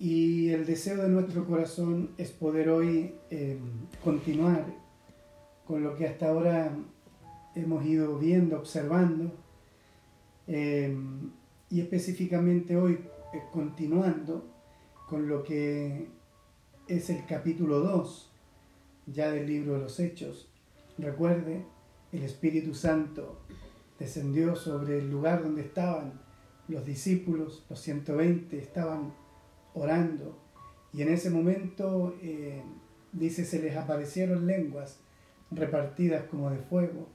Y el deseo de nuestro corazón es poder hoy eh, continuar con lo que hasta ahora hemos ido viendo, observando, eh, y específicamente hoy eh, continuando con lo que es el capítulo 2 ya del libro de los Hechos. Recuerde, el Espíritu Santo descendió sobre el lugar donde estaban los discípulos, los 120, estaban orando y en ese momento, eh, dice, se les aparecieron lenguas repartidas como de fuego.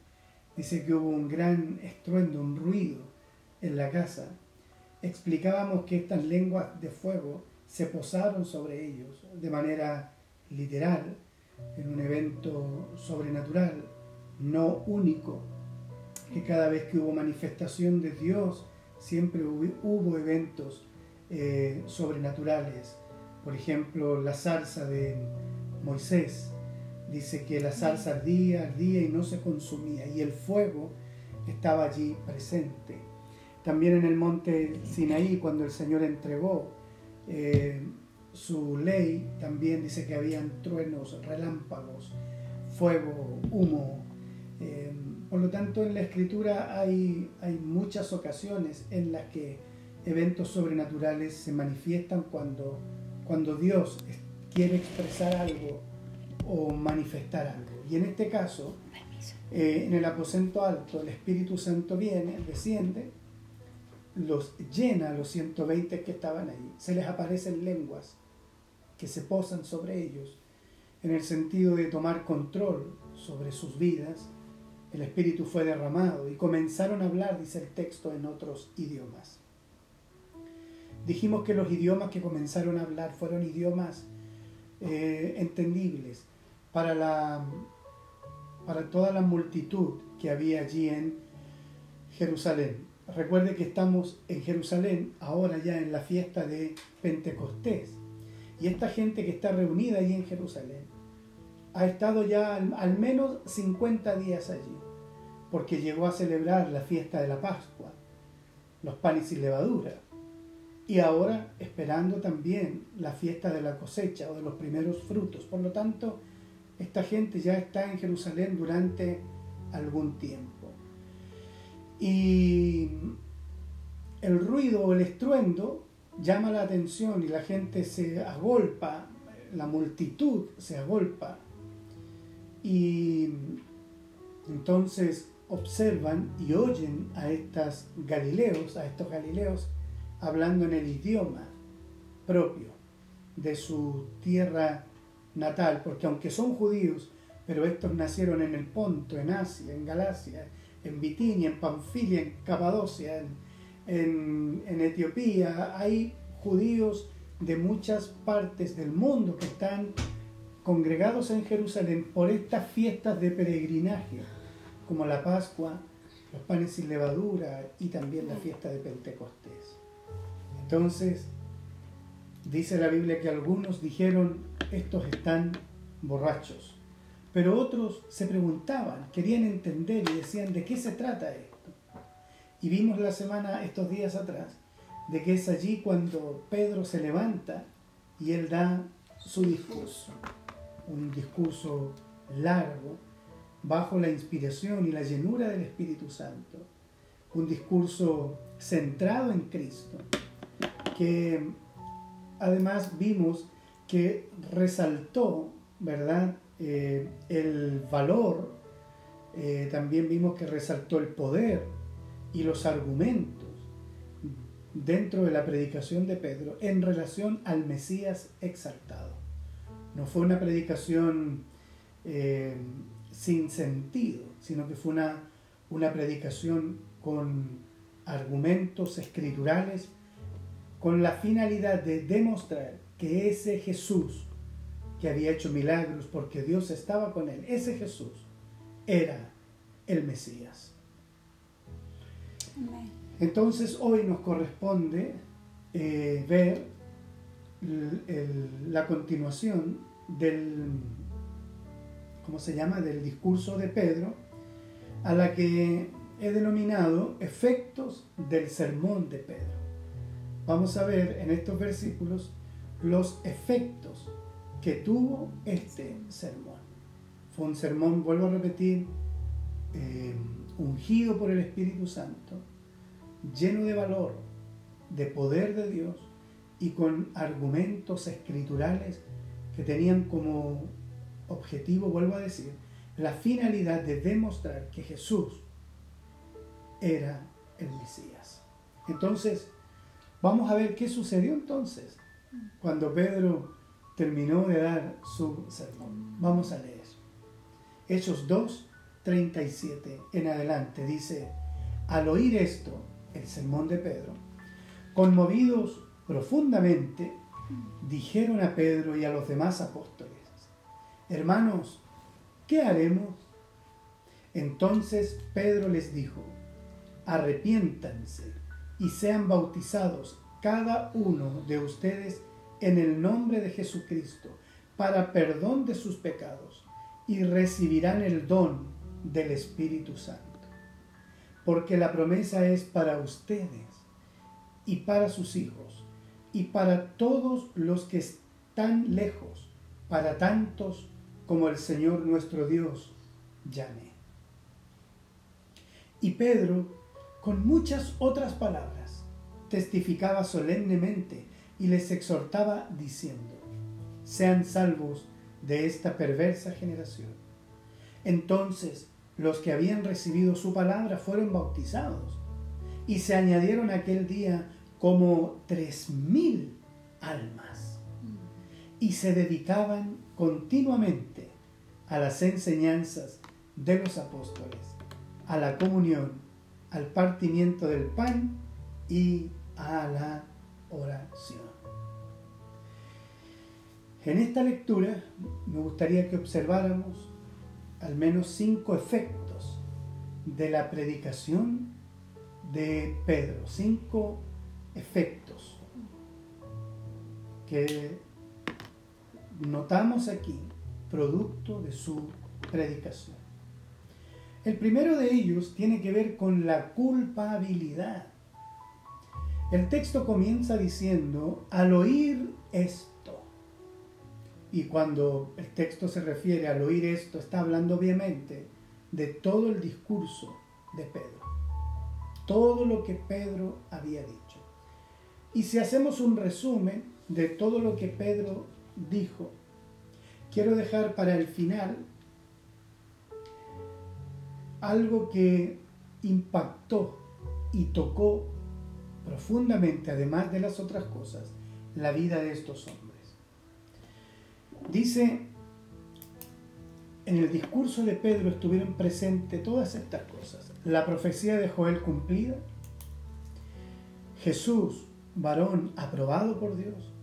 Dice que hubo un gran estruendo, un ruido en la casa. Explicábamos que estas lenguas de fuego se posaron sobre ellos de manera literal, en un evento sobrenatural, no único, que cada vez que hubo manifestación de Dios, siempre hubo eventos eh, sobrenaturales. Por ejemplo, la zarza de Moisés. Dice que la zarza ardía, ardía y no se consumía. Y el fuego estaba allí presente. También en el monte Sinaí, cuando el Señor entregó eh, su ley, también dice que habían truenos, relámpagos, fuego, humo. Eh, por lo tanto, en la escritura hay, hay muchas ocasiones en las que eventos sobrenaturales se manifiestan cuando, cuando Dios quiere expresar algo o manifestar algo. Y en este caso, eh, en el aposento alto, el Espíritu Santo viene, desciende, los llena a los 120 que estaban ahí. Se les aparecen lenguas que se posan sobre ellos en el sentido de tomar control sobre sus vidas. El Espíritu fue derramado y comenzaron a hablar, dice el texto, en otros idiomas. Dijimos que los idiomas que comenzaron a hablar fueron idiomas eh, entendibles para, la, para toda la multitud que había allí en Jerusalén. Recuerde que estamos en Jerusalén ahora ya en la fiesta de Pentecostés. Y esta gente que está reunida allí en Jerusalén ha estado ya al, al menos 50 días allí, porque llegó a celebrar la fiesta de la Pascua, los panes y levadura y ahora esperando también la fiesta de la cosecha o de los primeros frutos. Por lo tanto, esta gente ya está en Jerusalén durante algún tiempo. Y el ruido o el estruendo llama la atención y la gente se agolpa, la multitud se agolpa. Y entonces observan y oyen a estos galileos, a estos galileos, hablando en el idioma propio de su tierra natal, porque aunque son judíos, pero estos nacieron en el Ponto, en Asia, en Galacia, en Bitinia, en Panfilia, en Capadocia, en, en Etiopía, hay judíos de muchas partes del mundo que están congregados en Jerusalén por estas fiestas de peregrinaje, como la Pascua, los panes sin levadura y también la fiesta de Pentecostés. Entonces, dice la Biblia que algunos dijeron, estos están borrachos. Pero otros se preguntaban, querían entender y decían, ¿de qué se trata esto? Y vimos la semana, estos días atrás, de que es allí cuando Pedro se levanta y él da su discurso. Un discurso largo, bajo la inspiración y la llenura del Espíritu Santo. Un discurso centrado en Cristo que además vimos que resaltó, ¿verdad? Eh, el valor, eh, también vimos que resaltó el poder y los argumentos dentro de la predicación de Pedro en relación al Mesías exaltado. No fue una predicación eh, sin sentido, sino que fue una, una predicación con argumentos escriturales con la finalidad de demostrar que ese Jesús que había hecho milagros porque Dios estaba con él, ese Jesús era el Mesías. Entonces hoy nos corresponde eh, ver la continuación del, ¿cómo se llama?, del discurso de Pedro, a la que he denominado efectos del sermón de Pedro vamos a ver en estos versículos los efectos que tuvo este sermón. Fue un sermón, vuelvo a repetir, eh, ungido por el Espíritu Santo, lleno de valor, de poder de Dios y con argumentos escriturales que tenían como objetivo, vuelvo a decir, la finalidad de demostrar que Jesús era el Mesías. Entonces, vamos a ver qué sucedió entonces cuando Pedro terminó de dar su sermón. Vamos a leer. Hechos 2, 37 en adelante dice, al oír esto, el sermón de Pedro, conmovidos profundamente, dijeron a Pedro y a los demás apóstoles, hermanos, ¿qué haremos? Entonces Pedro les dijo, arrepiéntanse y sean bautizados cada uno de ustedes en el nombre de Jesucristo para perdón de sus pecados y recibirán el don del Espíritu Santo. Porque la promesa es para ustedes y para sus hijos y para todos los que están lejos, para tantos como el Señor nuestro Dios llame. Y Pedro, con muchas otras palabras, testificaba solemnemente y les exhortaba diciendo, sean salvos de esta perversa generación. Entonces los que habían recibido su palabra fueron bautizados y se añadieron aquel día como tres mil almas y se dedicaban continuamente a las enseñanzas de los apóstoles, a la comunión, al partimiento del pan y a la oración. En esta lectura me gustaría que observáramos al menos cinco efectos de la predicación de Pedro, cinco efectos que notamos aquí, producto de su predicación. El primero de ellos tiene que ver con la culpabilidad. El texto comienza diciendo, al oír esto, y cuando el texto se refiere al oír esto, está hablando obviamente de todo el discurso de Pedro, todo lo que Pedro había dicho. Y si hacemos un resumen de todo lo que Pedro dijo, quiero dejar para el final algo que impactó y tocó profundamente, además de las otras cosas, la vida de estos hombres. Dice, en el discurso de Pedro estuvieron presentes todas estas cosas. La profecía de Joel cumplida, Jesús, varón aprobado por Dios.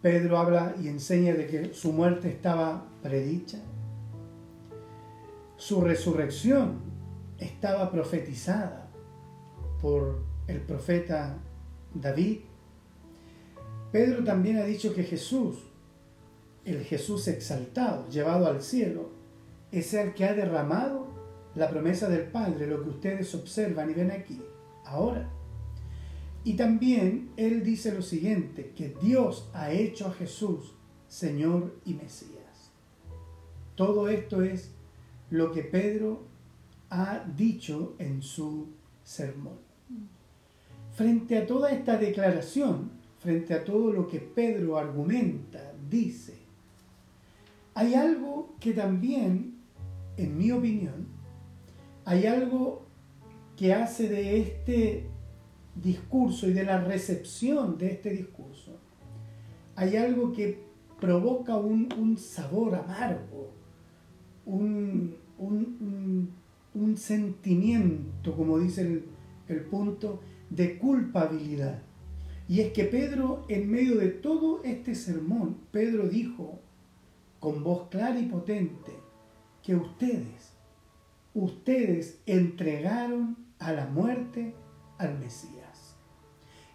Pedro habla y enseña de que su muerte estaba predicha. Su resurrección estaba profetizada por el profeta David. Pedro también ha dicho que Jesús el Jesús exaltado, llevado al cielo, es el que ha derramado la promesa del Padre, lo que ustedes observan y ven aquí, ahora. Y también Él dice lo siguiente, que Dios ha hecho a Jesús Señor y Mesías. Todo esto es lo que Pedro ha dicho en su sermón. Frente a toda esta declaración, frente a todo lo que Pedro argumenta, dice, hay algo que también, en mi opinión, hay algo que hace de este discurso y de la recepción de este discurso, hay algo que provoca un, sabor amargo, un, sentimiento, como dice el, el punto, de culpabilidad. Y es que Pedro, en medio de todo este sermón, Pedro dijo, con voz clara y potente que ustedes, ustedes entregaron a la muerte al Mesías.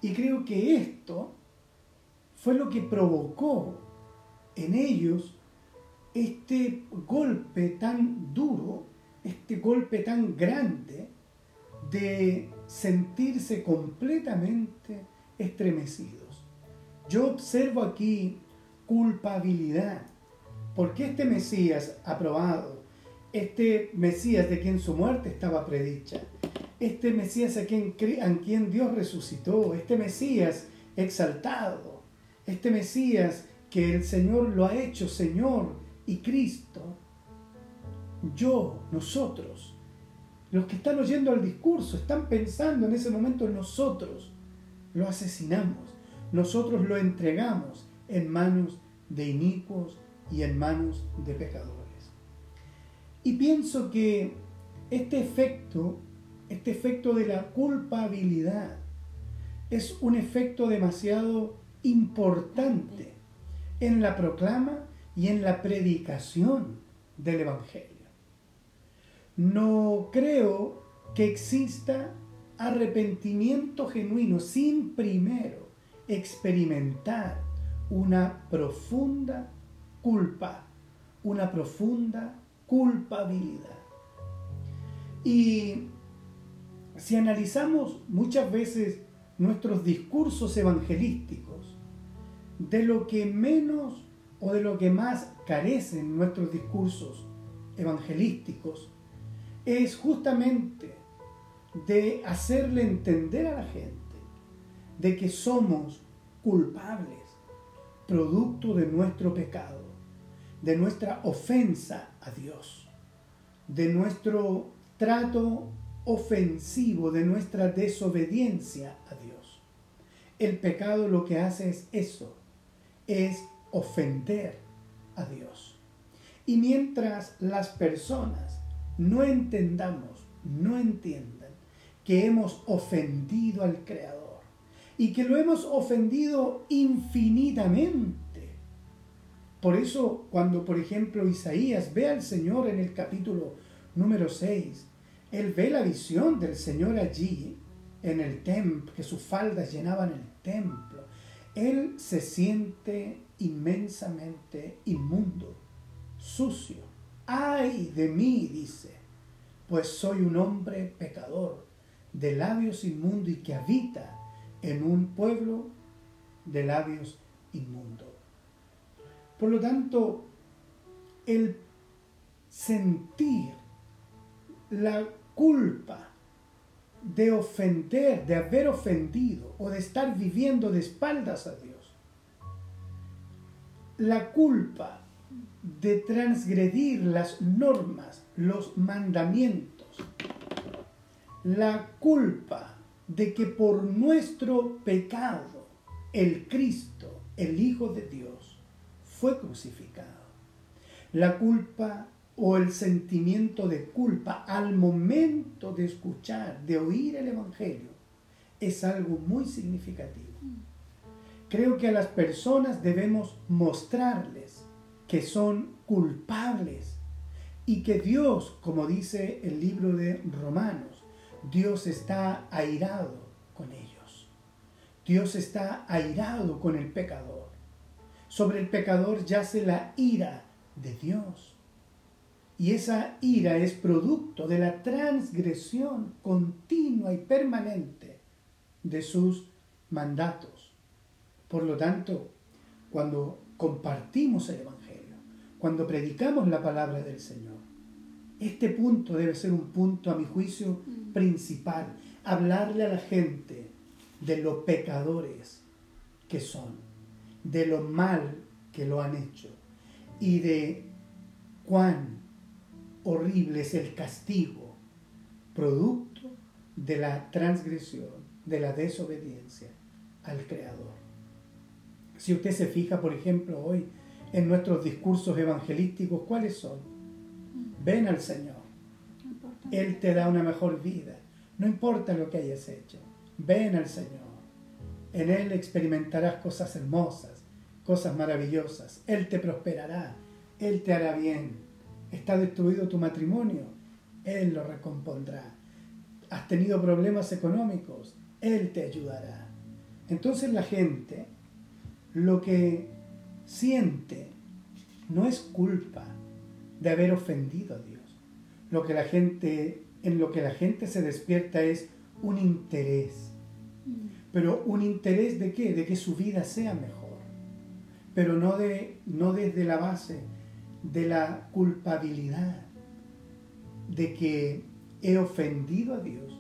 Y creo que esto fue lo que provocó en ellos este golpe tan duro, este golpe tan grande de sentirse completamente estremecidos, Yo observo aquí culpabilidad, porque este Mesías aprobado, este Mesías de quien su muerte estaba predicha, este Mesías a quien, Dios resucitó, este Mesías exaltado, este Mesías que el Señor lo ha hecho Señor y Cristo, yo, nosotros, los que están oyendo el discurso, están pensando en ese momento en nosotros, lo asesinamos, nosotros lo entregamos en manos de inicuos y en manos de pecadores. Y pienso que este efecto, este efecto de la culpabilidad, es un efecto demasiado importante en la proclama y en la predicación del Evangelio. No creo que exista arrepentimiento genuino sin primero experimentar una profunda culpa, una profunda culpabilidad. Y si analizamos muchas veces nuestros discursos evangelísticos, de lo que menos o de lo que más carecen nuestros discursos evangelísticos, es justamente de hacerle entender a la gente de que somos culpables, producto de nuestro pecado, de nuestra ofensa a Dios, de nuestro trato ofensivo, de nuestra desobediencia a Dios. El pecado lo que hace es eso, es ofender a Dios. Y mientras las personas no entendamos, no entiendan que hemos ofendido al Creador y que lo hemos ofendido infinitamente. Por eso cuando, por ejemplo, Isaías ve al Señor en el capítulo número 6, él ve la visión del Señor allí en el templo, que sus faldas llenaban el templo. Él se siente inmensamente inmundo, sucio. Ay de mí, dice, pues soy un hombre pecador, de labios inmundos y que habita en un pueblo de labios inmundos. Por lo tanto, el sentir la culpa de ofender, de haber ofendido o de estar viviendo de espaldas a Dios, la culpa de transgredir las normas, los mandamientos, la culpa de que por nuestro pecado el Cristo, el Hijo de Dios, fue crucificado. La culpa o el sentimiento de culpa al momento de escuchar, de oír el Evangelio, es algo muy significativo. Creo que a las personas debemos mostrarles que son culpables y que Dios, como dice el libro de Romanos, Dios está airado con ellos. Dios está airado con el pecador. Sobre el pecador yace la ira de Dios. Y esa ira es producto de la transgresión continua y permanente de sus mandatos. Por lo tanto, cuando compartimos el Evangelio, cuando predicamos la palabra del Señor, este punto debe ser un punto, a mi juicio, mm. principal. Hablarle a la gente de lo pecadores que son, de lo mal que lo han hecho y de cuán horrible es el castigo producto de la transgresión, de la desobediencia al Creador. Si usted se fija, por ejemplo, hoy en nuestros discursos evangelísticos, ¿cuáles son? Ven al Señor. Él te da una mejor vida. No importa lo que hayas hecho. Ven al Señor. En Él experimentarás cosas hermosas, cosas maravillosas. Él te prosperará. Él te hará bien. Está destruido tu matrimonio. Él lo recompondrá. Has tenido problemas económicos. Él te ayudará. Entonces la gente lo que siente no es culpa de haber ofendido a Dios. Lo que la gente, en lo que la gente se despierta es un interés pero un interés de qué? De que su vida sea mejor, pero no, de, no desde la base de la culpabilidad, de que he ofendido a Dios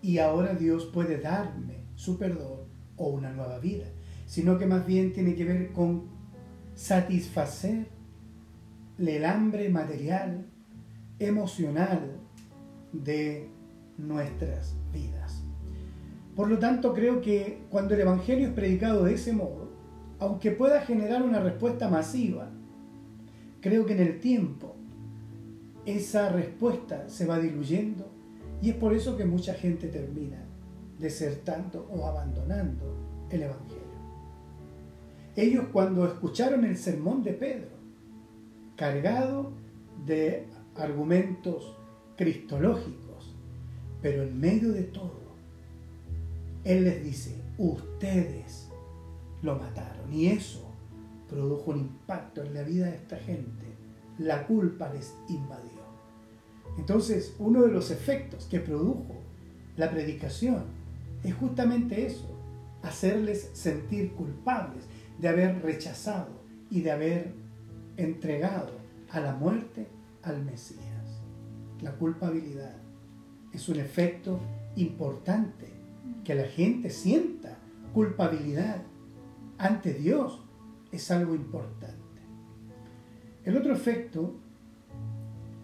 y ahora Dios puede darme su perdón o una nueva vida, sino que más bien tiene que ver con satisfacer el hambre material, emocional de nuestras vidas. Por lo tanto, creo que cuando el Evangelio es predicado de ese modo, aunque pueda generar una respuesta masiva, creo que en el tiempo esa respuesta se va diluyendo y es por eso que mucha gente termina desertando o abandonando el Evangelio. Ellos cuando escucharon el sermón de Pedro, cargado de argumentos cristológicos, pero en medio de todo, Él les dice, ustedes lo mataron. Y eso produjo un impacto en la vida de esta gente. La culpa les invadió. Entonces, uno de los efectos que produjo la predicación es justamente eso, hacerles sentir culpables de haber rechazado y de haber entregado a la muerte al Mesías. La culpabilidad es un efecto importante, que la gente sienta culpabilidad ante Dios es algo importante. El otro efecto,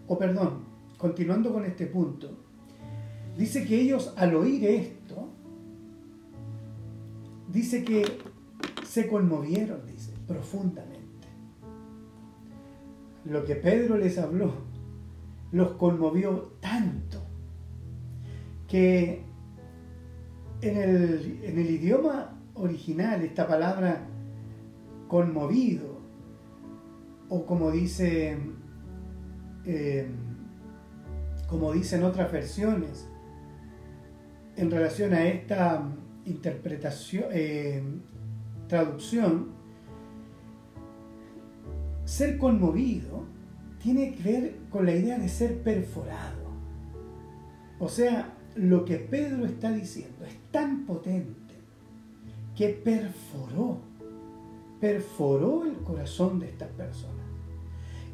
o perdón, continuando con este punto, dice que ellos al oír esto, dice que se conmovieron, dice, profundamente. Lo que Pedro les habló los conmovió tanto que en el, en el idioma original esta palabra conmovido, o como dice eh, como dicen otras versiones, en relación a esta interpretación, eh, traducción, ser conmovido tiene que ver con la idea de ser perforado. O sea, lo que Pedro está diciendo es tan potente que perforó, perforó el corazón de estas personas.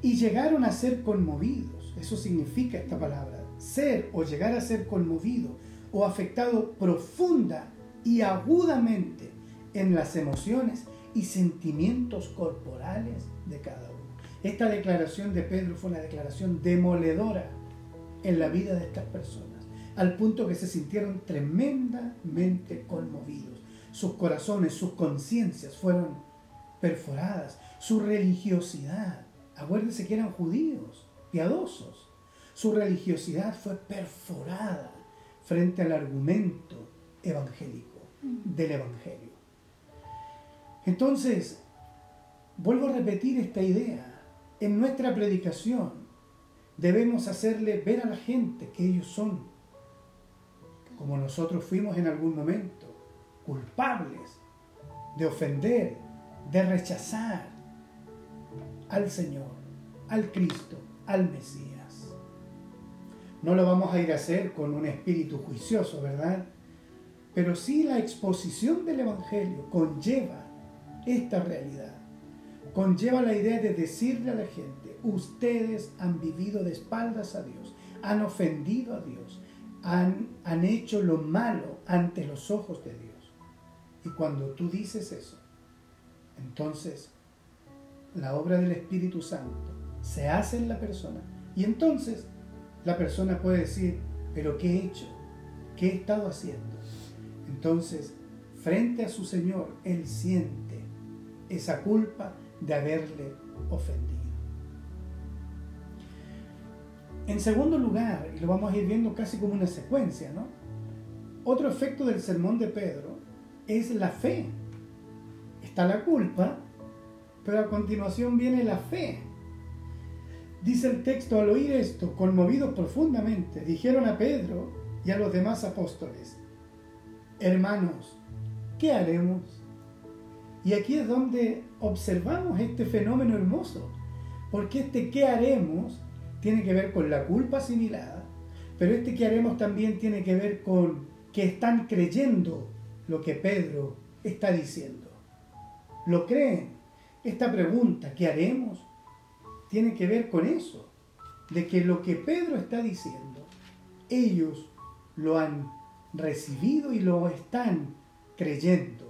Y llegaron a ser conmovidos eso significa esta palabra. Ser o llegar a ser conmovido o afectado profunda y agudamente en las emociones y sentimientos corporales de cada uno. Esta declaración de Pedro fue una declaración demoledora en la vida de estas personas, al punto que se sintieron tremendamente conmovidos. Sus corazones, sus conciencias fueron perforadas, su religiosidad. Acuérdense que eran judíos piadosos. Su religiosidad fue perforada frente al argumento evangélico del Evangelio. Entonces, vuelvo a repetir esta idea. En nuestra predicación debemos hacerle ver a la gente que ellos son, como nosotros fuimos en algún momento, culpables de ofender, de rechazar al Señor, al Cristo, al Mesías. No lo vamos a ir a hacer con un espíritu juicioso, ¿verdad? Pero sí la exposición del Evangelio conlleva esta realidad. Conlleva la idea de decirle a la gente, ustedes han vivido de espaldas a Dios, han ofendido a Dios, han, han hecho lo malo ante los ojos de Dios. Y cuando tú dices eso, entonces la obra del Espíritu Santo se hace en la persona. Y entonces la persona puede decir, pero ¿qué he hecho? ¿Qué he estado haciendo? Entonces, frente a su Señor, Él siente esa culpa de haberle ofendido. En segundo lugar, y lo vamos a ir viendo casi como una secuencia, ¿no? Otro efecto del sermón de Pedro es la fe. Está la culpa, pero a continuación viene la fe. Dice el texto, al oír esto, conmovidos profundamente, dijeron a Pedro y a los demás apóstoles, hermanos, ¿qué haremos? Y aquí es donde observamos este fenómeno hermoso, porque este ¿qué haremos? tiene que ver con la culpa asimilada, pero este ¿qué haremos? también tiene que ver con que están creyendo lo que Pedro está diciendo? ¿Lo creen? Esta pregunta, ¿qué haremos? Tiene que ver con eso, de que lo que Pedro está diciendo, ellos lo han recibido y lo están creyendo.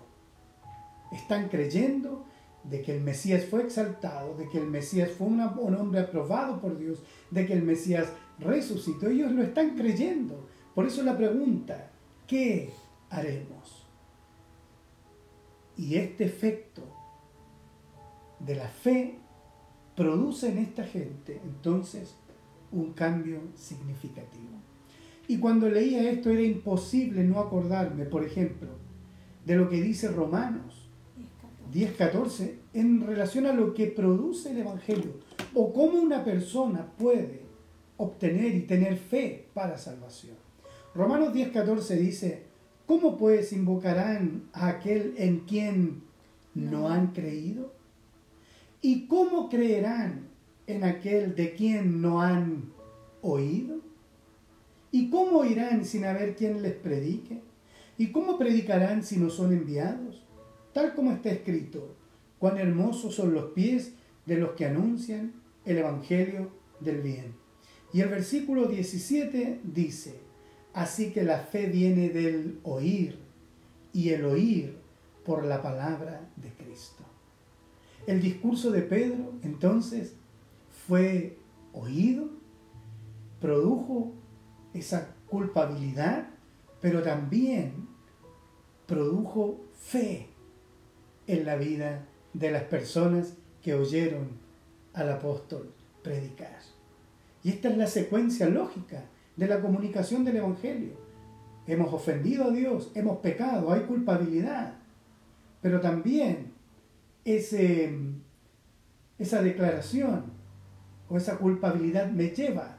Están creyendo de que el Mesías fue exaltado, de que el Mesías fue un hombre aprobado por Dios, de que el Mesías resucitó. Ellos lo están creyendo. Por eso la pregunta, ¿qué haremos? Y este efecto de la fe produce en esta gente entonces un cambio significativo. Y cuando leía esto era imposible no acordarme, por ejemplo, de lo que dice Romanos 10.14 en relación a lo que produce el Evangelio o cómo una persona puede obtener y tener fe para salvación. Romanos 10.14 dice, ¿cómo pues invocarán a aquel en quien no han creído? ¿Y cómo creerán en aquel de quien no han oído? ¿Y cómo irán sin haber quien les predique? ¿Y cómo predicarán si no son enviados? Tal como está escrito, cuán hermosos son los pies de los que anuncian el Evangelio del bien. Y el versículo 17 dice, así que la fe viene del oír y el oír por la palabra de Cristo. El discurso de Pedro entonces fue oído, produjo esa culpabilidad, pero también produjo fe en la vida de las personas que oyeron al apóstol predicar. Y esta es la secuencia lógica de la comunicación del Evangelio. Hemos ofendido a Dios, hemos pecado, hay culpabilidad, pero también ese, esa declaración o esa culpabilidad me lleva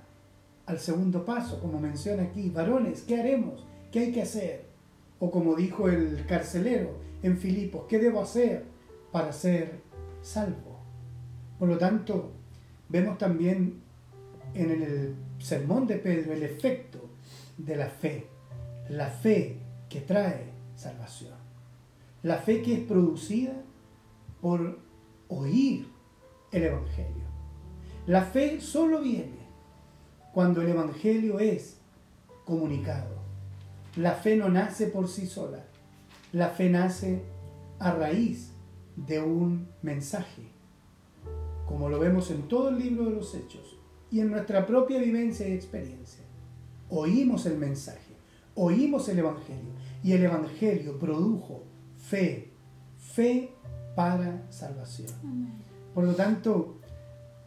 al segundo paso, como menciona aquí, varones, ¿qué haremos? ¿Qué hay que hacer? O como dijo el carcelero en Filipos, ¿qué debo hacer para ser salvo? Por lo tanto, vemos también en el sermón de Pedro el efecto de la fe, la fe que trae salvación, la fe que es producida por oír el Evangelio. La fe solo viene cuando el Evangelio es comunicado. La fe no nace por sí sola, la fe nace a raíz de un mensaje, como lo vemos en todo el libro de los Hechos y en nuestra propia vivencia y experiencia. Oímos el mensaje, oímos el Evangelio y el Evangelio produjo fe, fe para salvación. Por lo tanto,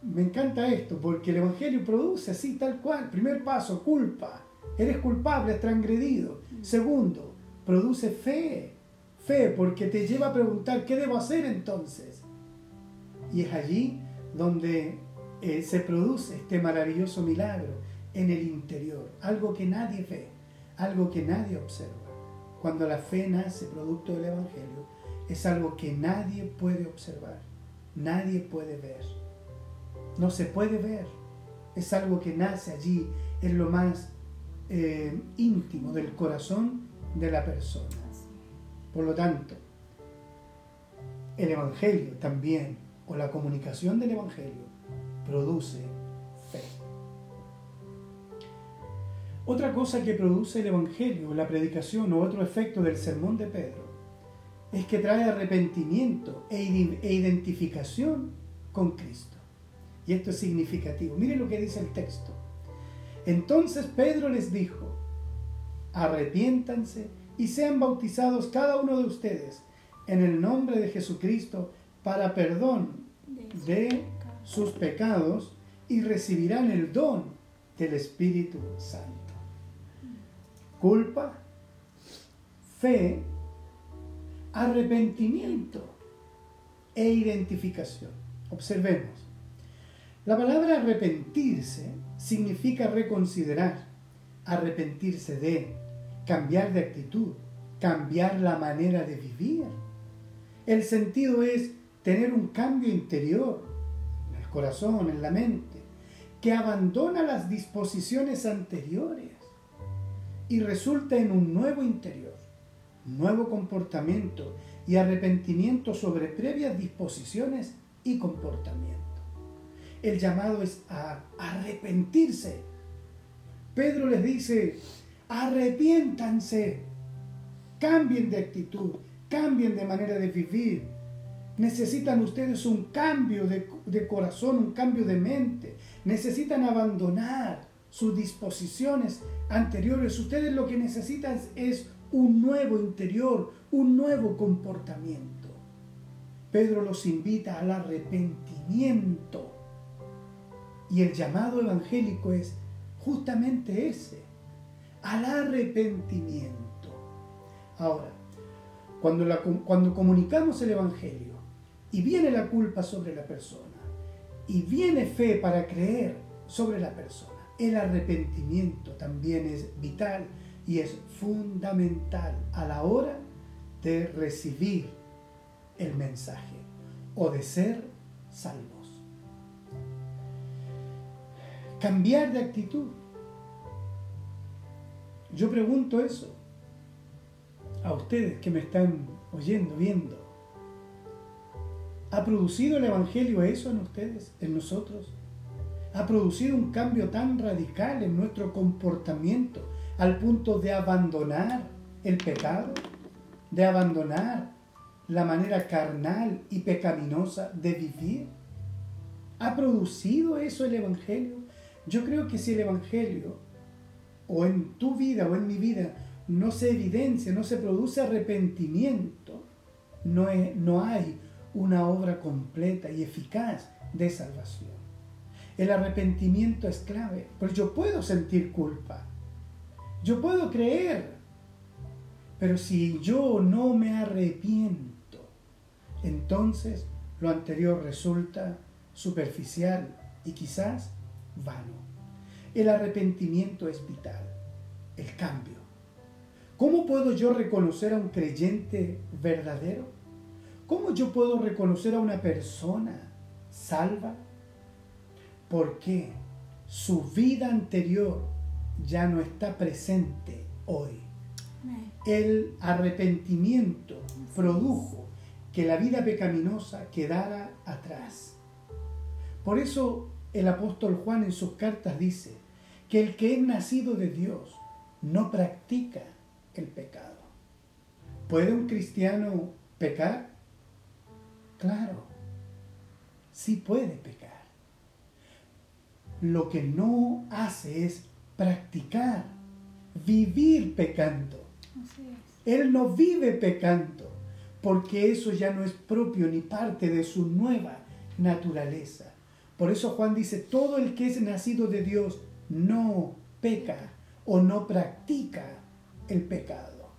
me encanta esto, porque el Evangelio produce así, tal cual. Primer paso, culpa. Eres culpable, has transgredido. Segundo, produce fe. Fe, porque te lleva a preguntar, ¿qué debo hacer entonces? Y es allí donde eh, se produce este maravilloso milagro en el interior. Algo que nadie ve, algo que nadie observa. Cuando la fe nace producto del Evangelio, es algo que nadie puede observar, nadie puede ver. No se puede ver, es algo que nace allí en lo más eh, íntimo del corazón de la persona. Por lo tanto, el Evangelio también, o la comunicación del Evangelio, produce fe. Otra cosa que produce el Evangelio, la predicación o otro efecto del sermón de Pedro, es que trae arrepentimiento e, e identificación con Cristo. Y esto es significativo. Mire lo que dice el texto. Entonces Pedro les dijo, arrepiéntanse y sean bautizados cada uno de ustedes en el nombre de Jesucristo para perdón de sus pecados y recibirán el don del Espíritu Santo. Culpa, fe arrepentimiento e identificación. Observemos. La palabra arrepentirse significa reconsiderar, arrepentirse de, cambiar de actitud, cambiar la manera de vivir. El sentido es tener un cambio interior, en el corazón, en la mente, que abandona las disposiciones anteriores y resulta en un nuevo interior nuevo comportamiento y arrepentimiento sobre previas disposiciones y comportamiento. El llamado es a arrepentirse. Pedro les dice, arrepiéntanse, cambien de actitud, cambien de manera de vivir. Necesitan ustedes un cambio de, de corazón, un cambio de mente. Necesitan abandonar sus disposiciones anteriores. Ustedes lo que necesitan es un nuevo interior, un nuevo comportamiento. Pedro los invita al arrepentimiento. Y el llamado evangélico es justamente ese, al arrepentimiento. Ahora, cuando, cuando comunicamos el Evangelio y viene la culpa sobre la persona y viene fe para creer sobre la persona, el arrepentimiento también es vital y es fundamental a la hora de recibir el mensaje o de ser salvos. Cambiar de actitud. Yo pregunto eso a ustedes que me están oyendo, viendo. ¿Ha producido el Evangelio eso en ustedes, en nosotros? ¿Ha producido un cambio tan radical en nuestro comportamiento al punto de abandonar el pecado? ¿De abandonar la manera carnal y pecaminosa de vivir? ¿Ha producido eso el Evangelio? Yo creo que si el Evangelio, o en tu vida o en mi vida, no se evidencia, no se produce arrepentimiento, no, no hay una obra completa y eficaz de salvación. El arrepentimiento es clave, porque yo puedo sentir culpa, yo puedo creer, pero si yo no me arrepiento, entonces lo anterior resulta superficial y quizás vano. El arrepentimiento es vital, el cambio ¿Cómo puedo yo reconocer a un creyente verdadero? ¿Cómo yo puedo reconocer a una persona salva? Porque su vida anterior ya no está presente hoy. El arrepentimiento produjo que la vida pecaminosa quedara atrás. Por eso el apóstol Juan en sus cartas dice que el que es nacido de Dios no practica el pecado. ¿Puede un cristiano pecar? Claro, sí puede pecar. Lo que no hace es practicar, vivir pecando. Él no vive pecando porque eso ya no es propio ni parte de su nueva naturaleza. Por eso Juan dice, todo el que es nacido de Dios no peca o no practica el pecado.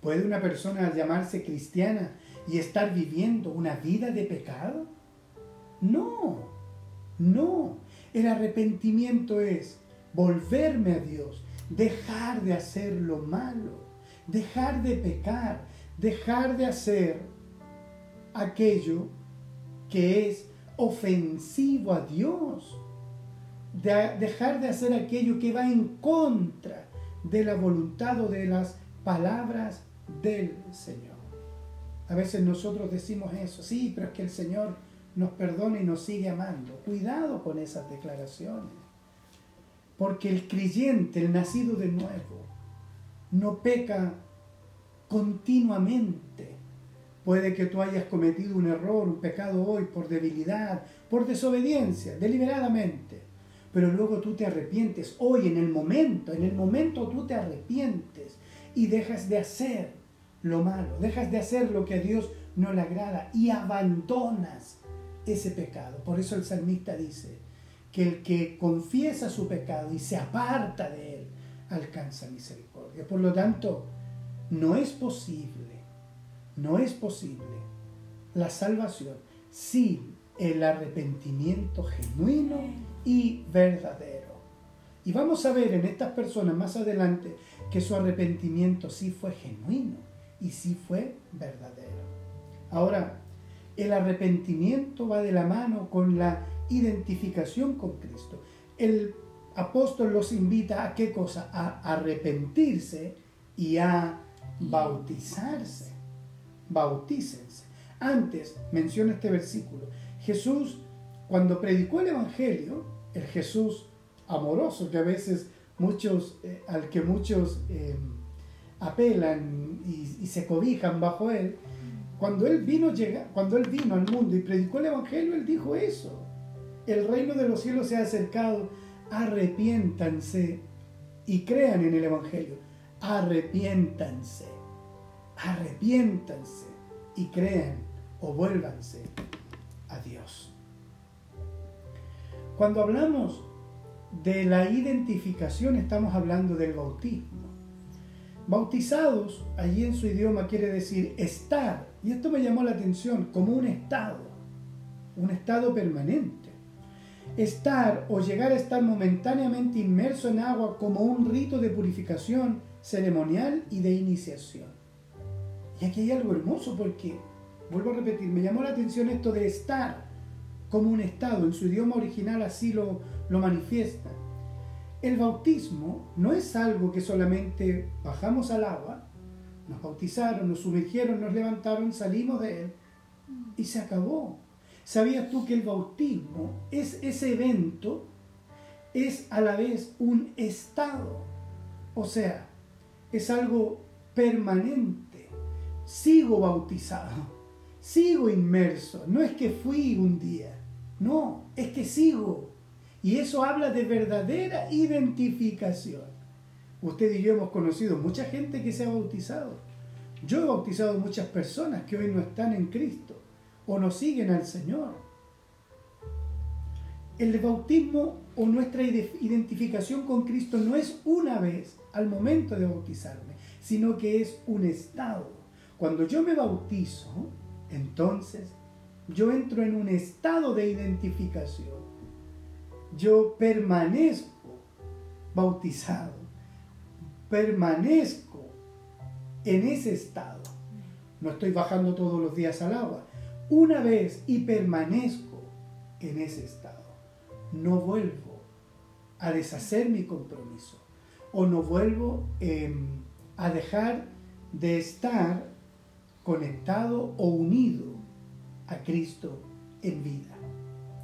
¿Puede una persona llamarse cristiana y estar viviendo una vida de pecado? No, no. El arrepentimiento es volverme a Dios, dejar de hacer lo malo, dejar de pecar, dejar de hacer aquello que es ofensivo a Dios, dejar de hacer aquello que va en contra de la voluntad o de las palabras del Señor. A veces nosotros decimos eso, sí, pero es que el Señor nos perdona y nos sigue amando. Cuidado con esas declaraciones. Porque el creyente, el nacido de nuevo, no peca continuamente. Puede que tú hayas cometido un error, un pecado hoy por debilidad, por desobediencia, deliberadamente pero luego tú te arrepientes. Hoy, en el momento, en el momento tú te arrepientes y dejas de hacer lo malo, dejas de hacer lo que a Dios no le agrada y abandonas ese pecado. Por eso el salmista dice que el que confiesa su pecado y se aparta de él, alcanza misericordia. Por lo tanto, no es posible, no es posible la salvación sin el arrepentimiento genuino y verdadero. Y vamos a ver en estas personas más adelante que su arrepentimiento sí fue genuino y sí fue verdadero. Ahora, el arrepentimiento va de la mano con la identificación con Cristo. El apóstol los invita a qué cosa? A arrepentirse y a bautizarse. Bautícense. Antes menciona este versículo. Jesús, cuando predicó el Evangelio, el Jesús amoroso que a veces muchos, eh, al que muchos eh, apelan y, se cobijan bajo él, cuando él, vino, llega, cuando él vino al mundo y predicó el Evangelio, él dijo eso. El reino de los cielos se ha acercado, arrepiéntanse y crean en el Evangelio. Arrepiéntanse, arrepiéntanse y crean o vuélvanse a Dios. Cuando hablamos de la identificación estamos hablando del bautismo. Bautizados, allí en su idioma quiere decir estar, y esto me llamó la atención, como un estado, un estado permanente. Estar o llegar a estar momentáneamente inmerso en agua como un rito de purificación ceremonial y de iniciación. Y aquí hay algo hermoso porque, vuelvo a repetir, me llamó la atención esto de estar como un estado, en su idioma original así lo, lo manifiesta. El bautismo no es algo que solamente bajamos al agua, nos bautizaron, nos sumergieron, nos levantaron, salimos de él y se acabó. ¿Sabías tú que el bautismo es ese evento, es a la vez un estado? O sea, es algo permanente. Sigo bautizado, sigo inmerso. No es que fui un día, no, es que sigo. Y eso habla de verdadera identificación. Usted y yo hemos conocido mucha gente que se ha bautizado. Yo he bautizado muchas personas que hoy no están en Cristo o no siguen al Señor. El bautismo o nuestra identificación con Cristo no es una vez al momento de bautizarme, sino que es un estado. Cuando yo me bautizo, entonces yo entro en un estado de identificación. Yo permanezco bautizado, permanezco en ese estado. No estoy bajando todos los días al agua. Una vez y permanezco en ese estado. No vuelvo a deshacer mi compromiso o no vuelvo em, a dejar de estar conectado o unido a Cristo en vida,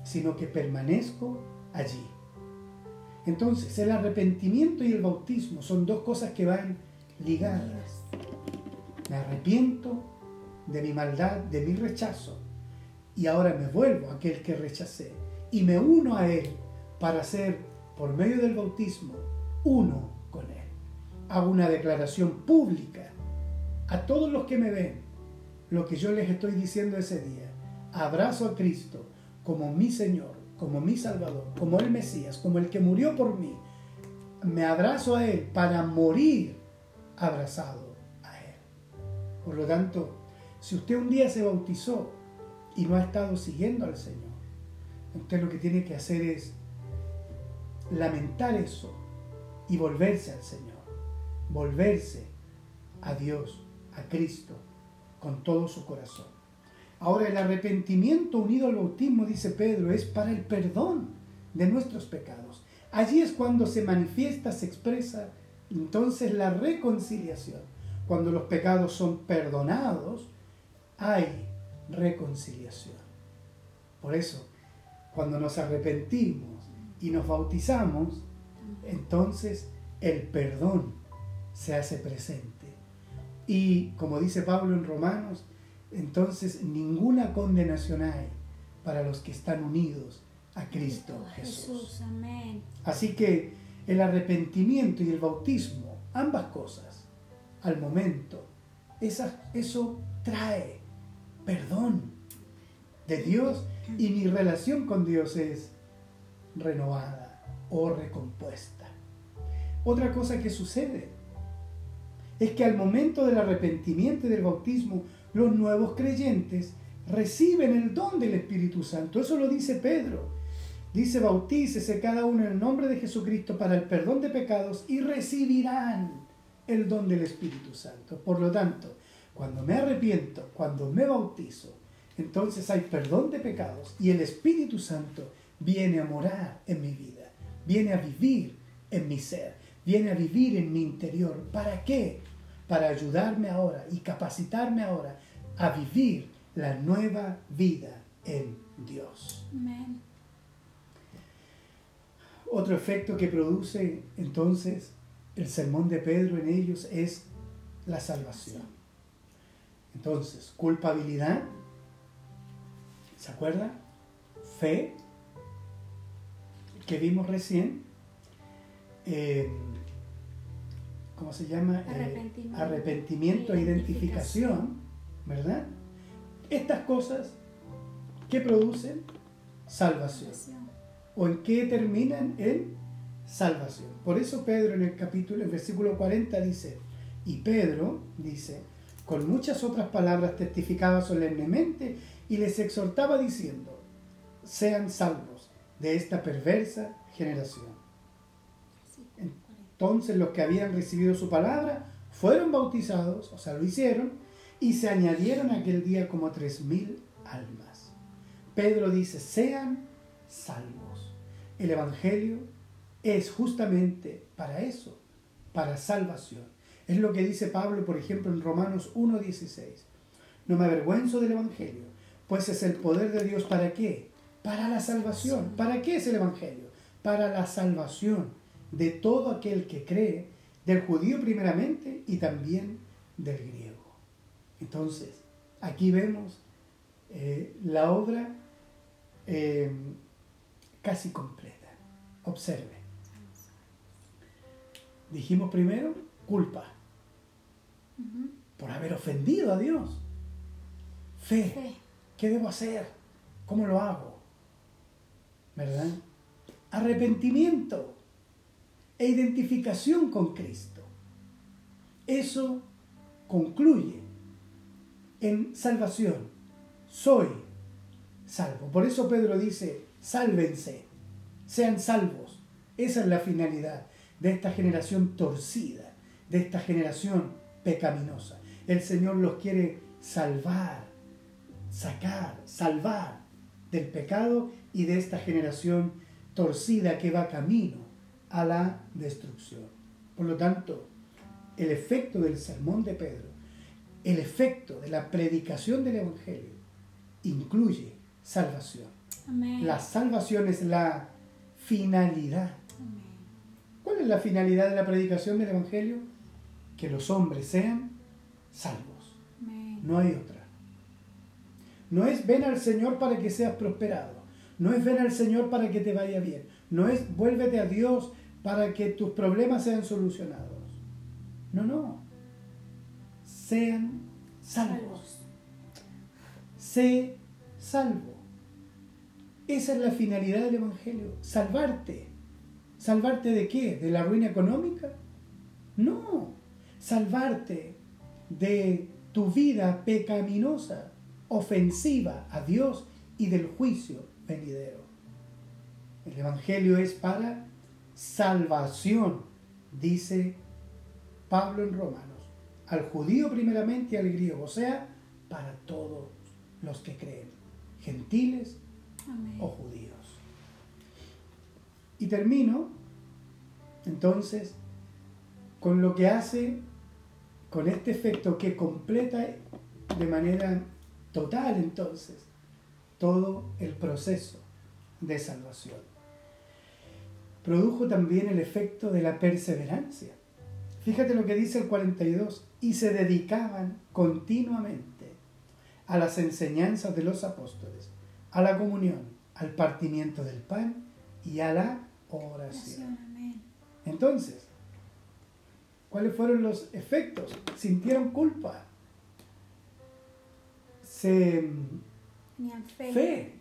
sino que permanezco allí. Entonces, el arrepentimiento y el bautismo son dos cosas que van ligadas. Me arrepiento de mi maldad, de mi rechazo, y ahora me vuelvo a aquel que rechacé y me uno a Él para ser, por medio del bautismo, uno con Él. Hago una declaración pública a todos los que me ven, lo que yo les estoy diciendo ese día abrazo a Cristo como mi Señor, como mi Salvador, como el Mesías, como el que murió por mí, me abrazo a Él para morir abrazado a Él. Por lo tanto, si usted un día se bautizó y no ha estado siguiendo al Señor, usted lo que tiene que hacer es lamentar eso y volverse al Señor, volverse a Dios, a Cristo, con todo su corazón. Ahora el arrepentimiento unido al bautismo, dice Pedro, es para el perdón de nuestros pecados. Allí es cuando se manifiesta, se expresa entonces la reconciliación. Cuando los pecados son perdonados, hay reconciliación. Por eso, cuando nos arrepentimos y nos bautizamos, entonces el perdón se hace presente. Y como dice Pablo en Romanos, entonces ninguna condenación hay para los que están unidos a Cristo Jesús. Así que el arrepentimiento y el bautismo, ambas cosas, al momento, eso trae perdón de Dios y mi relación con Dios es renovada o recompuesta. Otra cosa que sucede es que al momento del arrepentimiento y del bautismo, los nuevos creyentes reciben el don del Espíritu Santo. Eso lo dice Pedro. Dice, bautícese cada uno en el nombre de Jesucristo para el perdón de pecados y recibirán el don del Espíritu Santo. Por lo tanto, cuando me arrepiento, cuando me bautizo, entonces hay perdón de pecados y el Espíritu Santo viene a morar en mi vida, viene a vivir en mi ser, viene a vivir en mi interior. ¿Para qué? para ayudarme ahora y capacitarme ahora a vivir la nueva vida en Dios. Otro efecto que produce entonces el sermón de Pedro en ellos es la salvación. Entonces, culpabilidad, ¿se acuerda? Fe, que vimos recién. Eh, ¿Cómo se llama? Eh, arrepentimiento, e identificación, ¿verdad? Estas cosas, ¿qué producen? Salvación. ¿O en qué terminan? En salvación. Por eso Pedro en el capítulo, en versículo 40 dice, y Pedro dice, con muchas otras palabras testificaba solemnemente y les exhortaba diciendo, sean salvos de esta perversa generación. Entonces los que habían recibido su palabra fueron bautizados, o sea, lo hicieron, y se añadieron aquel día como tres mil almas. Pedro dice, sean salvos. El Evangelio es justamente para eso, para salvación. Es lo que dice Pablo, por ejemplo, en Romanos 1.16. No me avergüenzo del Evangelio, pues es el poder de Dios para qué? Para la salvación. ¿Para qué es el Evangelio? Para la salvación de todo aquel que cree, del judío primeramente y también del griego. Entonces, aquí vemos eh, la obra eh, casi completa. Observe. Dijimos primero, culpa por haber ofendido a Dios. Fe. ¿Qué debo hacer? ¿Cómo lo hago? ¿Verdad? Arrepentimiento e identificación con Cristo. Eso concluye en salvación. Soy salvo. Por eso Pedro dice, sálvense, sean salvos. Esa es la finalidad de esta generación torcida, de esta generación pecaminosa. El Señor los quiere salvar, sacar, salvar del pecado y de esta generación torcida que va camino a la destrucción. Por lo tanto, el efecto del sermón de Pedro, el efecto de la predicación del Evangelio, incluye salvación. La salvación es la finalidad. ¿Cuál es la finalidad de la predicación del Evangelio? Que los hombres sean salvos. No hay otra. No es ven al Señor para que seas prosperado. No es ven al Señor para que te vaya bien. No es vuélvete a Dios para que tus problemas sean solucionados. No, no. Sean salvos. Sé salvo. Esa es la finalidad del Evangelio. Salvarte. ¿Salvarte de qué? ¿De la ruina económica? No. Salvarte de tu vida pecaminosa, ofensiva a Dios y del juicio venidero. El Evangelio es para salvación, dice Pablo en Romanos, al judío primeramente y al griego, o sea, para todos los que creen, gentiles o judíos. Y termino entonces con lo que hace, con este efecto que completa de manera total entonces todo el proceso de salvación produjo también el efecto de la perseverancia. Fíjate lo que dice el 42, y se dedicaban continuamente a las enseñanzas de los apóstoles, a la comunión, al partimiento del pan y a la oración. Entonces, ¿cuáles fueron los efectos? Sintieron culpa. Se... Fe. fe.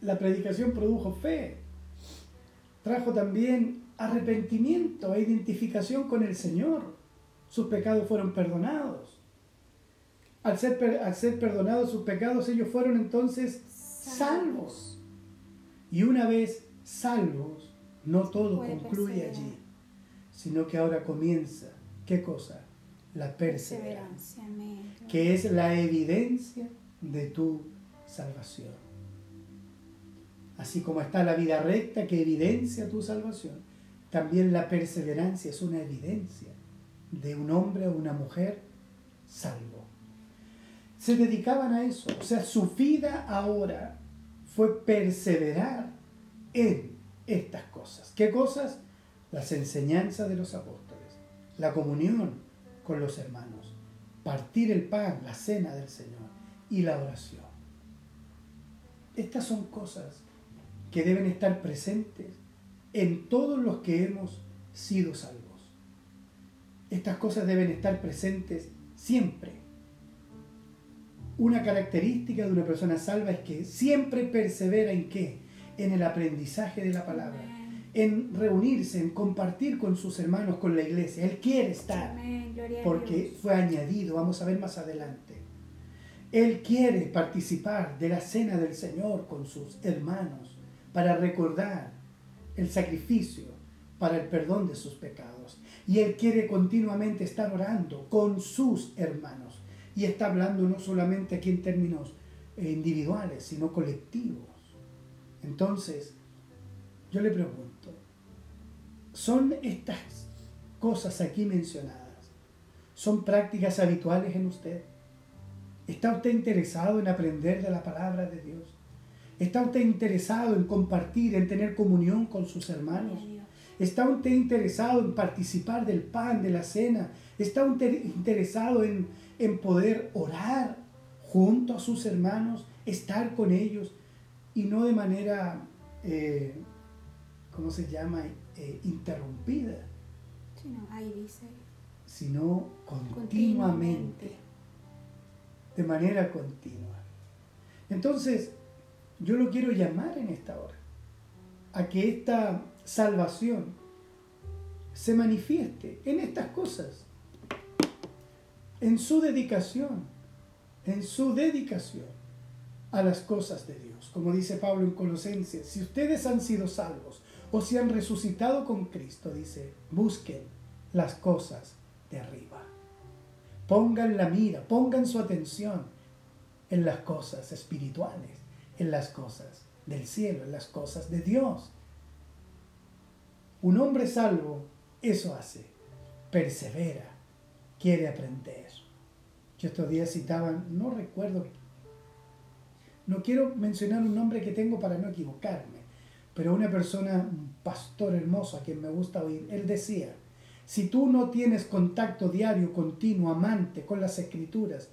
La predicación produjo fe trajo también arrepentimiento e identificación con el Señor. Sus pecados fueron perdonados. Al ser, al ser perdonados sus pecados, ellos fueron entonces salvos. Y una vez salvos, no todo concluye allí, sino que ahora comienza, ¿qué cosa? La perseverancia, que es la evidencia de tu salvación. Así como está la vida recta que evidencia tu salvación, también la perseverancia es una evidencia de un hombre o una mujer salvo. Se dedicaban a eso. O sea, su vida ahora fue perseverar en estas cosas. ¿Qué cosas? Las enseñanzas de los apóstoles, la comunión con los hermanos, partir el pan, la cena del Señor y la oración. Estas son cosas que deben estar presentes en todos los que hemos sido salvos. Estas cosas deben estar presentes siempre. Una característica de una persona salva es que siempre persevera en qué? En el aprendizaje de la palabra, en reunirse, en compartir con sus hermanos, con la iglesia. Él quiere estar porque fue añadido, vamos a ver más adelante. Él quiere participar de la cena del Señor con sus hermanos para recordar el sacrificio para el perdón de sus pecados. Y Él quiere continuamente estar orando con sus hermanos. Y está hablando no solamente aquí en términos eh, individuales, sino colectivos. Entonces, yo le pregunto, ¿son estas cosas aquí mencionadas, son prácticas habituales en usted? ¿Está usted interesado en aprender de la palabra de Dios? ¿Está usted interesado en compartir, en tener comunión con sus hermanos? ¿Está usted interesado en participar del pan, de la cena? ¿Está usted interesado en, poder orar junto a sus hermanos, estar con ellos y no de manera, eh, ¿cómo se llama?, eh, interrumpida. ahí dice. Sino continuamente, de manera continua. Entonces, yo lo quiero llamar en esta hora a que esta salvación se manifieste en estas cosas, en su dedicación, en su dedicación a las cosas de Dios. Como dice Pablo en Colosenses, si ustedes han sido salvos o si han resucitado con Cristo, dice, busquen las cosas de arriba. Pongan la mira, pongan su atención en las cosas espirituales, en las cosas del cielo, en las cosas de Dios. Un hombre salvo eso hace, persevera, quiere aprender. Yo estos días citaban, no recuerdo, no quiero mencionar un nombre que tengo para no equivocarme, pero una persona, un pastor hermoso a quien me gusta oír, él decía, si tú no tienes contacto diario, continuo, amante con las escrituras,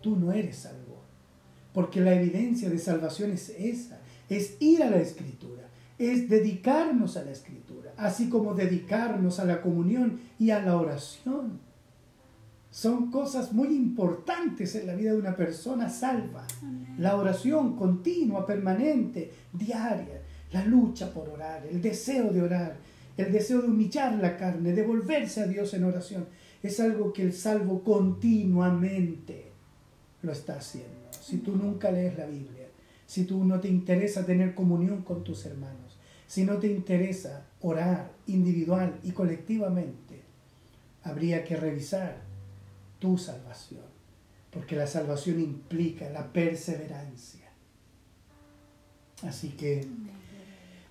tú no eres salvo. Porque la evidencia de salvación es esa, es ir a la escritura, es dedicarnos a la escritura, así como dedicarnos a la comunión y a la oración. Son cosas muy importantes en la vida de una persona salva. La oración continua, permanente, diaria, la lucha por orar, el deseo de orar, el deseo de humillar la carne, de volverse a Dios en oración, es algo que el salvo continuamente lo está haciendo. Si tú nunca lees la Biblia, si tú no te interesa tener comunión con tus hermanos, si no te interesa orar individual y colectivamente, habría que revisar tu salvación, porque la salvación implica la perseverancia. Así que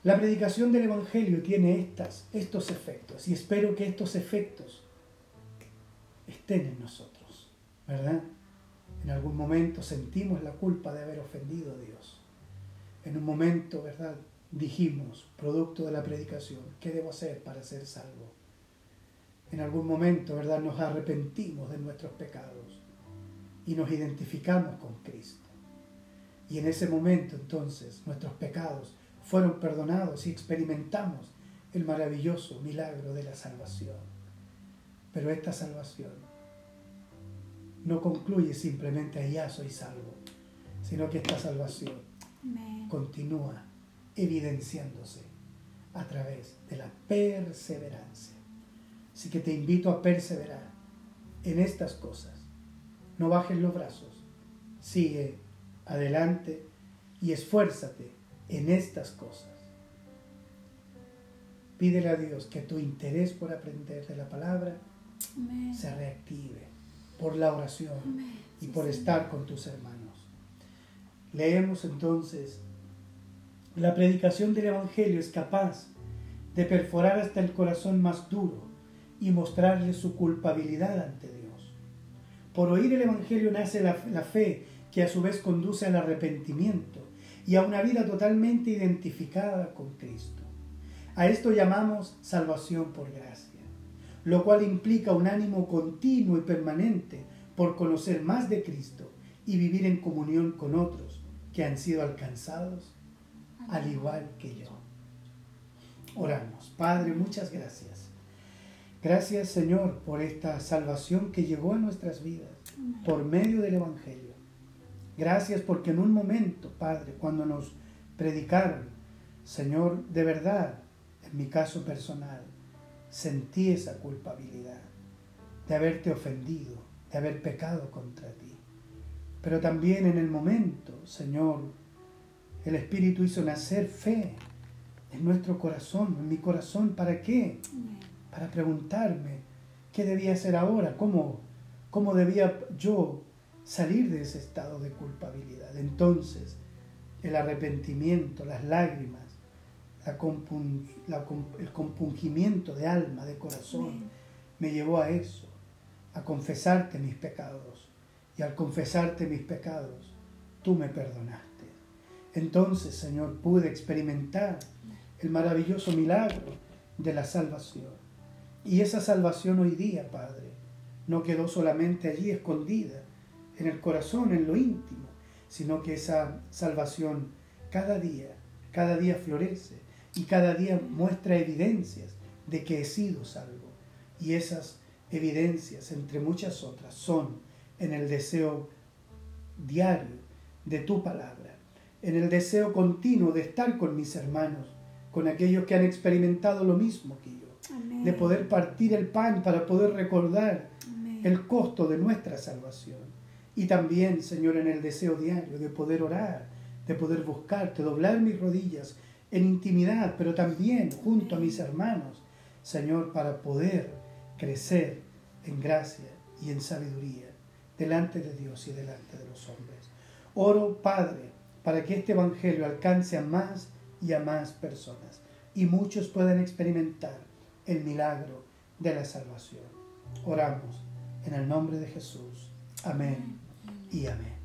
la predicación del Evangelio tiene estas, estos efectos y espero que estos efectos estén en nosotros, ¿verdad? En algún momento sentimos la culpa de haber ofendido a Dios. En un momento, ¿verdad? dijimos, producto de la predicación, ¿qué debo hacer para ser salvo? En algún momento, ¿verdad? Nos arrepentimos de nuestros pecados y nos identificamos con Cristo. Y en ese momento entonces nuestros pecados fueron perdonados y experimentamos el maravilloso milagro de la salvación. Pero esta salvación no concluye simplemente ya soy salvo, sino que esta salvación continúa evidenciándose a través de la perseverancia. Así que te invito a perseverar en estas cosas. No bajes los brazos. Sigue adelante y esfuérzate en estas cosas. Pídele a Dios que tu interés por aprender de la palabra se reactive por la oración y por estar con tus hermanos. Leemos entonces la predicación del Evangelio es capaz de perforar hasta el corazón más duro y mostrarles su culpabilidad ante Dios. Por oír el Evangelio nace la, la fe que a su vez conduce al arrepentimiento y a una vida totalmente identificada con Cristo. A esto llamamos salvación por gracia, lo cual implica un ánimo continuo y permanente por conocer más de Cristo y vivir en comunión con otros que han sido alcanzados al igual que yo. Oramos. Padre, muchas gracias. Gracias Señor por esta salvación que llegó a nuestras vidas por medio del Evangelio. Gracias porque en un momento, Padre, cuando nos predicaron, Señor, de verdad, en mi caso personal, sentí esa culpabilidad de haberte ofendido, de haber pecado contra ti. Pero también en el momento, Señor, el Espíritu hizo nacer fe en nuestro corazón, en mi corazón. ¿Para qué? Para preguntarme qué debía hacer ahora, cómo, cómo debía yo salir de ese estado de culpabilidad. Entonces, el arrepentimiento, las lágrimas, el compungimiento de alma, de corazón, me llevó a eso, a confesarte mis pecados. Y al confesarte mis pecados, tú me perdonaste. Entonces, Señor, pude experimentar el maravilloso milagro de la salvación. Y esa salvación hoy día, Padre, no quedó solamente allí escondida, en el corazón, en lo íntimo, sino que esa salvación cada día, cada día florece y cada día muestra evidencias de que he sido salvo. Y esas evidencias, entre muchas otras, son en el deseo diario de tu palabra, en el deseo continuo de estar con mis hermanos, con aquellos que han experimentado lo mismo que yo, de poder partir el pan para poder recordar el costo de nuestra salvación. Y también, Señor, en el deseo diario de poder orar, de poder buscarte, doblar mis rodillas en intimidad, pero también junto a mis hermanos, Señor, para poder crecer en gracia y en sabiduría delante de Dios y delante de los hombres. Oro, Padre, para que este Evangelio alcance a más y a más personas y muchos puedan experimentar el milagro de la salvación. Oramos en el nombre de Jesús. Amén y amén.